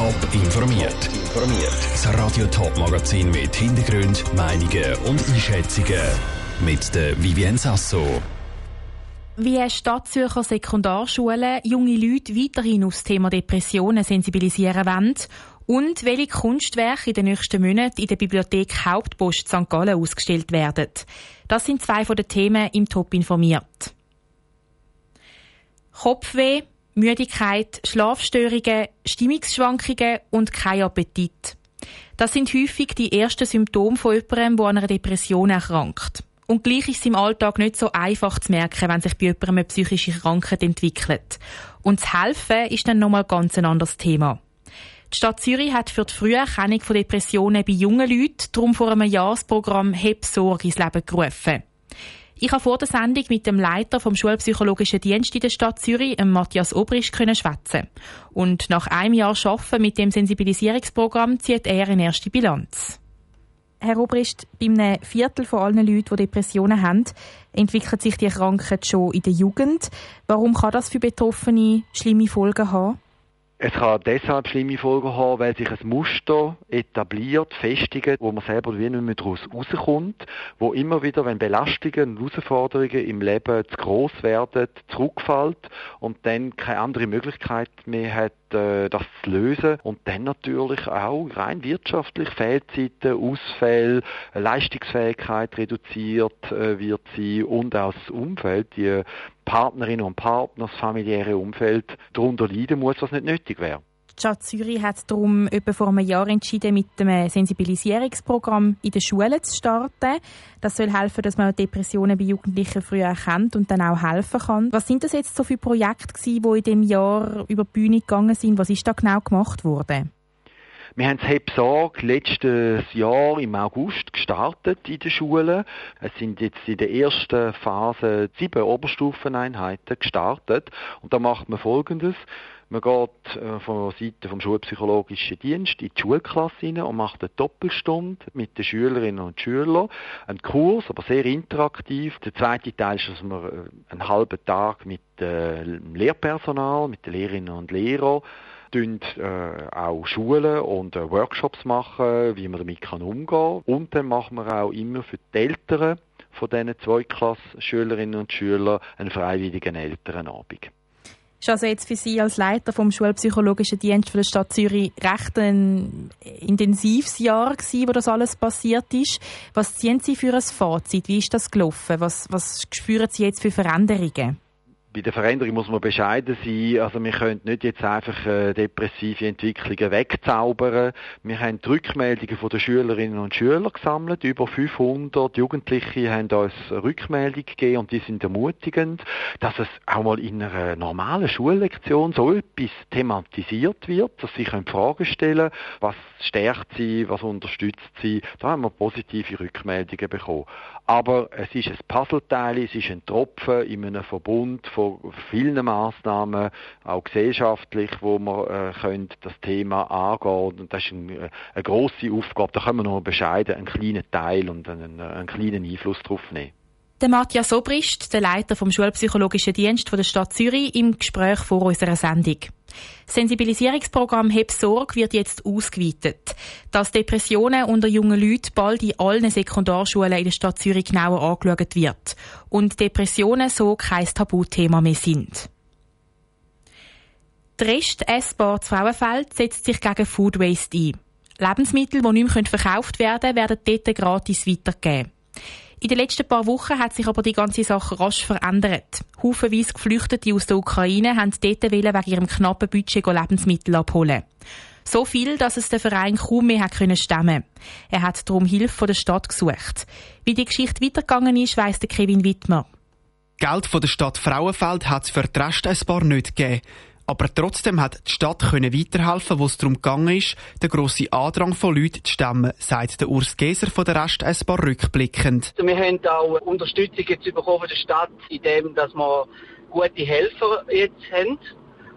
Top informiert. Informiert. Das Radio Top Magazin mit Hintergrund, Meinungen und Einschätzungen mit der Vivien Sasso. Wie Stadtzürcher Sekundarschulen junge Leute weiterhin auf das Thema Depressionen sensibilisieren wollen und welche Kunstwerke in den nächsten Monaten in der Bibliothek Hauptpost St. Gallen ausgestellt werden. Das sind zwei von den Themen im Top informiert. Kopfweh, Müdigkeit, Schlafstörungen, Stimmungsschwankungen und kein Appetit. Das sind häufig die ersten Symptome von jemandem, der an einer Depression erkrankt. Und gleich ist es im Alltag nicht so einfach zu merken, wenn sich bei jemandem eine psychische Krankheit entwickelt. Und das Helfen ist dann nochmal ganz ein anderes Thema. Die Stadt Zürich hat für die Früherkennung von Depressionen bei jungen Leuten darum vor einem Jahresprogramm «Heb Sorge» ins Leben gerufen. Ich habe vor der Sendung mit dem Leiter vom Schulpsychologischen Dienst in der Stadt Zürich, Matthias Obrist, können schwätzen. Und nach einem Jahr Arbeiten mit dem Sensibilisierungsprogramm zieht er eine erste Bilanz. Herr Obrist, bei einem Viertel von allen Leuten, die Depressionen haben, entwickelt sich die Krankheit schon in der Jugend. Warum kann das für Betroffene schlimme Folgen haben? Es kann deshalb schlimme Folgen haben, weil sich ein Muster etabliert, festigt, wo man selber wie nicht mehr daraus rauskommt, wo immer wieder, wenn Belastungen und Herausforderungen im Leben zu gross werden, zurückfällt und dann keine andere Möglichkeit mehr hat, äh, das zu lösen. Und dann natürlich auch rein wirtschaftlich Fehlzeiten, Ausfälle, Leistungsfähigkeit reduziert äh, wird sie und auch das Umfeld, die Partnerinnen und Partner, das familiäre Umfeld darunter leiden muss, was nicht nötig wäre. Die Stadt Zürich hat darum etwa vor einem Jahr entschieden, mit einem Sensibilisierungsprogramm in den Schulen zu starten. Das soll helfen, dass man Depressionen bei Jugendlichen früher erkennt und dann auch helfen kann. Was sind das jetzt so für Projekte die in dem Jahr über die Bühne gegangen sind? Was ist da genau gemacht worden? Wir haben das HEP-Sorg letztes Jahr im August gestartet in den Schulen. Es sind jetzt in der ersten Phase sieben Oberstufeneinheiten gestartet. Und da macht man Folgendes. Man geht äh, von der Seite vom Schulpsychologischen Dienst in die Schulklasse rein und macht eine Doppelstunde mit den Schülerinnen und Schülern. Ein Kurs, aber sehr interaktiv. Der zweite Teil ist, dass man äh, einen halben Tag mit dem Lehrpersonal, mit den Lehrerinnen und Lehrern tun äh, auch Schulen und äh, Workshops machen, wie man damit kann umgehen kann. Und dann machen wir auch immer für die Eltern von diesen Zweiklass-Schülerinnen und Schülern einen freiwilligen Elternabend. Ist also jetzt für Sie als Leiter vom Schulpsychologischen Dienst der Stadt Zürich recht ein intensives Jahr gewesen, wo das alles passiert ist. Was ziehen Sie für ein Fazit? Wie ist das gelaufen? Was, was spüren Sie jetzt für Veränderungen? Bei der Veränderung muss man bescheiden sein. Also wir können nicht jetzt einfach äh, depressive Entwicklungen wegzaubern. Wir haben die Rückmeldungen von den Schülerinnen und Schülern gesammelt. Über 500 Jugendliche haben uns Rückmeldungen gegeben und die sind ermutigend, dass es auch mal in einer normalen Schullektion so etwas thematisiert wird, dass sie können Fragen stellen was stärkt sie, was unterstützt sie. Da haben wir positive Rückmeldungen bekommen. Aber es ist ein Puzzleteil, es ist ein Tropfen in einem Verbund von vielen Maßnahmen, auch gesellschaftlich, wo man äh, das Thema angehen Und das ist ein, äh, eine grosse Aufgabe. Da können wir nur bescheiden einen kleinen Teil und einen, einen kleinen Einfluss drauf nehmen. Der Matthias Obrist, der Leiter vom Schulpsychologischen Dienst der Stadt Zürich, im Gespräch vor unserer Sendung. Das Sensibilisierungsprogramm Heb Sorg wird jetzt ausgeweitet, dass Depressionen unter jungen Leuten bald in allen Sekundarschulen in der Stadt Zürich genauer angeschaut wird und Depressionen so kein Tabuthema mehr sind. Die Rest S-Bar Frauenfeld setzt sich gegen Food Waste ein. Lebensmittel, die nicht mehr verkauft werden können, werden dort gratis weitergegeben. In den letzten paar Wochen hat sich aber die ganze Sache rasch verändert. Haufenweise Geflüchtete aus der Ukraine haben dort wegen ihrem knappen Budget Lebensmittel abholen. So viel, dass es der Verein kaum mehr hat können stemmen. Er hat darum Hilfe von der Stadt gesucht. Wie die Geschichte weitergegangen ist, weiss der Kevin Wittmer. Geld von der Stadt Frauenfeld hat es für die Rest ein paar nicht gegeben. Aber trotzdem hat die Stadt können weiterhelfen, wo es darum gegangen ist, den grossen Andrang von Leuten zu stemmen, sagt der Urs Geser von der Rest ein paar rückblickend. Wir haben auch Unterstützung jetzt bekommen von der Stadt, indem dass wir gute Helfer jetzt haben.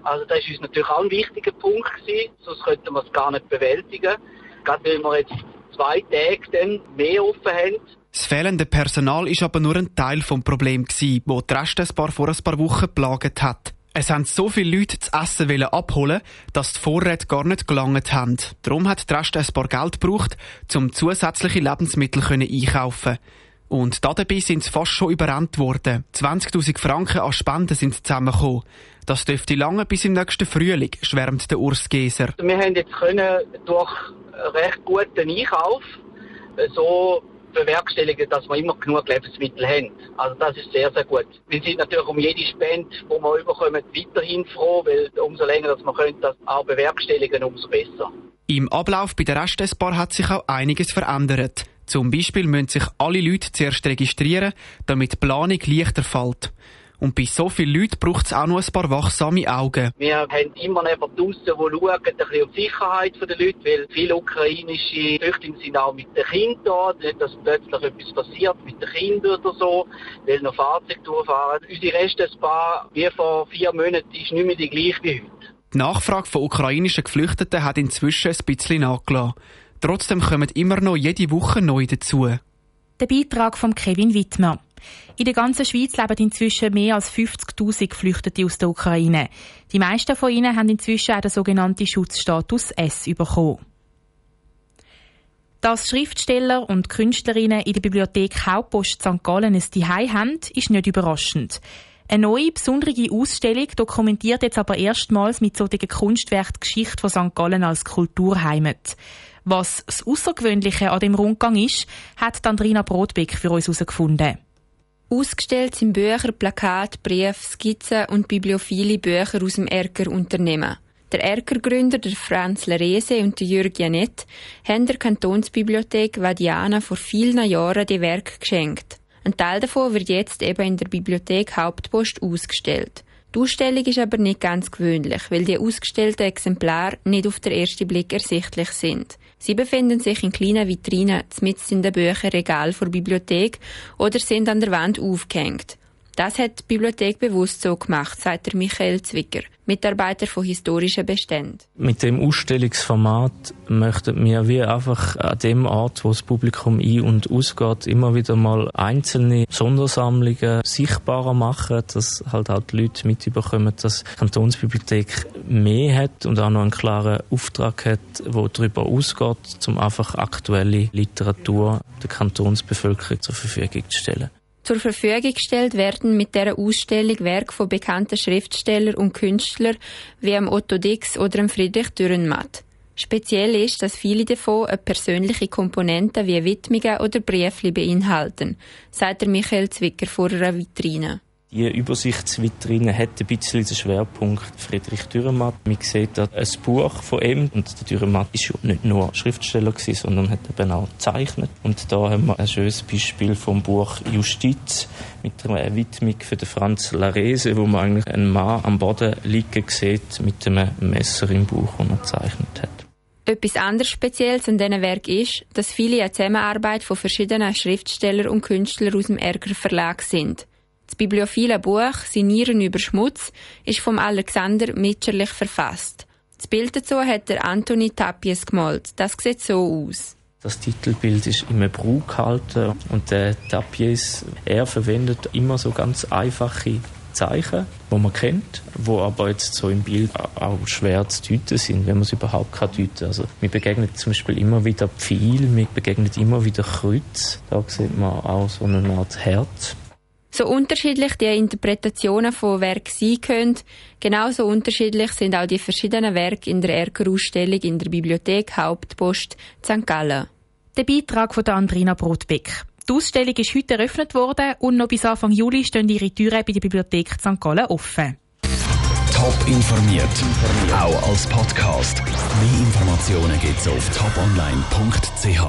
Also das ist uns natürlich auch ein wichtiger Punkt gewesen, sonst könnten wir es gar nicht bewältigen. Gerade weil wir jetzt zwei Tage dann mehr offen haben. Das fehlende Personal ist aber nur ein Teil vom Problem gewesen, wo die Restesbar vor ein paar Wochen geplagt hat. Es haben so viele Leute das Essen abholen dass die Vorräte gar nicht gelangt haben. Darum hat die Rest ein paar Geld gebraucht, um zusätzliche Lebensmittel einkaufen Und dabei sind sie fast schon überrannt worden. 20.000 Franken an Spenden sind zusammengekommen. Das dürfte lange bis im nächsten Frühling, schwärmt der Urs Geser. Wir haben jetzt können durch recht guten Einkauf so bewerkstelligen, dass wir immer genug Lebensmittel haben. Also das ist sehr, sehr gut. Wir sind natürlich um jede Spende, die wir überkommen, weiterhin froh, weil umso länger dass wir können, das auch bewerkstelligen, umso besser. Im Ablauf bei der Restessbar hat sich auch einiges verändert. Zum Beispiel müssen sich alle Leute zuerst registrieren, damit die Planung leichter fällt. Und bei so vielen Leuten braucht es auch noch ein paar wachsame Augen. Wir haben immer jemanden draussen, der schaut, ein bisschen auf die Sicherheit der Leute, weil viele ukrainische Flüchtlinge sind auch mit den Kindern da, nicht, dass plötzlich etwas passiert mit den Kindern oder so, weil noch Fahrzeuge durchfahren. Unsere Restesbar, wie vor vier Monaten, ist nicht mehr die gleiche wie heute. Die Nachfrage von ukrainischen Geflüchteten hat inzwischen ein bisschen nachgelassen. Trotzdem kommen immer noch jede Woche neu dazu. Der Beitrag von Kevin Wittmer. In der ganzen Schweiz leben inzwischen mehr als 50.000 Geflüchtete aus der Ukraine. Die meisten von ihnen haben inzwischen auch den sogenannten Schutzstatus S bekommen. Dass Schriftsteller und Künstlerinnen in der Bibliothek Hauptpost St. Gallen ein Zuhause haben, ist nicht überraschend. Eine neue, besondere Ausstellung dokumentiert jetzt aber erstmals mit solchen Kunstwerk die Geschichte von St. Gallen als Kulturheimat. Was das Außergewöhnliche an dem Rundgang ist, hat Andrina Brotbeck für uns herausgefunden. Ausgestellt sind Bücher, Plakate, Briefe, Skizzen und bibliophile Bücher aus dem Erker Unternehmen. Der Erker-Gründer, der Franz Lerese und der Jürg Janett, haben der Kantonsbibliothek Vadiana vor vielen Jahren die Werke geschenkt. Ein Teil davon wird jetzt eben in der Bibliothek Hauptpost ausgestellt. Die Ausstellung ist aber nicht ganz gewöhnlich, weil die ausgestellten Exemplare nicht auf den ersten Blick ersichtlich sind. Sie befinden sich in kleinen Vitrinen mitten in den Bücherregal der Bibliothek oder sind an der Wand aufgehängt. Das hat die Bibliothek bewusst so gemacht, sagt der Michael Zwicker, Mitarbeiter von historischen Beständen. Mit dem Ausstellungsformat möchten wir wie einfach an dem Ort, wo das Publikum ein- und ausgeht, immer wieder mal einzelne Sondersammlungen sichtbarer machen, dass halt auch die Leute mitbekommen, dass die Kantonsbibliothek mehr hat und auch noch einen klaren Auftrag hat, der darüber ausgeht, um einfach aktuelle Literatur der Kantonsbevölkerung zur Verfügung zu stellen. Zur Verfügung gestellt werden mit der Ausstellung Werke von bekannten Schriftstellern und Künstlern wie am Otto Dix oder am Friedrich Dürrenmatt. Speziell ist, dass viele davon eine persönliche Komponente wie Widmungen oder Briefli beinhalten, sagt der Michael Zwicker vor einer Vitrine. Die Übersichtsvitrine hat ein bisschen den Schwerpunkt Friedrich Dürrenmatt. Man sieht da ein Buch von ihm und der Dürrenmatt ist ja nicht nur Schriftsteller gewesen, sondern hat eben auch gezeichnet. Und da haben wir ein schönes Beispiel vom Buch Justiz mit einer Widmung für den Franz Larese, wo man eigentlich einen Mann am Boden liegen sieht mit einem Messer im Buch, das er gezeichnet hat. Etwas anderes Spezielles an diesen Werk ist, dass viele eine Zusammenarbeit von verschiedenen Schriftstellern und Künstlern aus dem Ärger Verlag sind. Das bibliophile Buch Sinieren über Schmutz ist vom Alexander Mitscherlich verfasst. Das Bild dazu hat der Anthony Tapies gemalt. Das sieht so aus. Das Titelbild ist im Brug gehalten und der Tapies, er verwendet immer so ganz einfache Zeichen, die man kennt, wo aber jetzt so im Bild auch schwer zu deuten sind, wenn man es überhaupt kann deuten. Also mir begegnet zum Beispiel immer wieder Pfeil, mir begegnet immer wieder Kreuz. Da sieht man auch so eine Art Herz. So unterschiedlich die Interpretationen von Werken sein können, genauso unterschiedlich sind auch die verschiedenen Werke in der Erker-Ausstellung in der Bibliothek Hauptpost St. Gallen. Der Beitrag von Andrina Brotbeck. Die Ausstellung ist heute eröffnet worden und noch bis Anfang Juli stehen ihre Türen bei der Bibliothek St. Gallen offen. Top informiert, auch als Podcast. Mehr Informationen gibt's auf toponline.ch.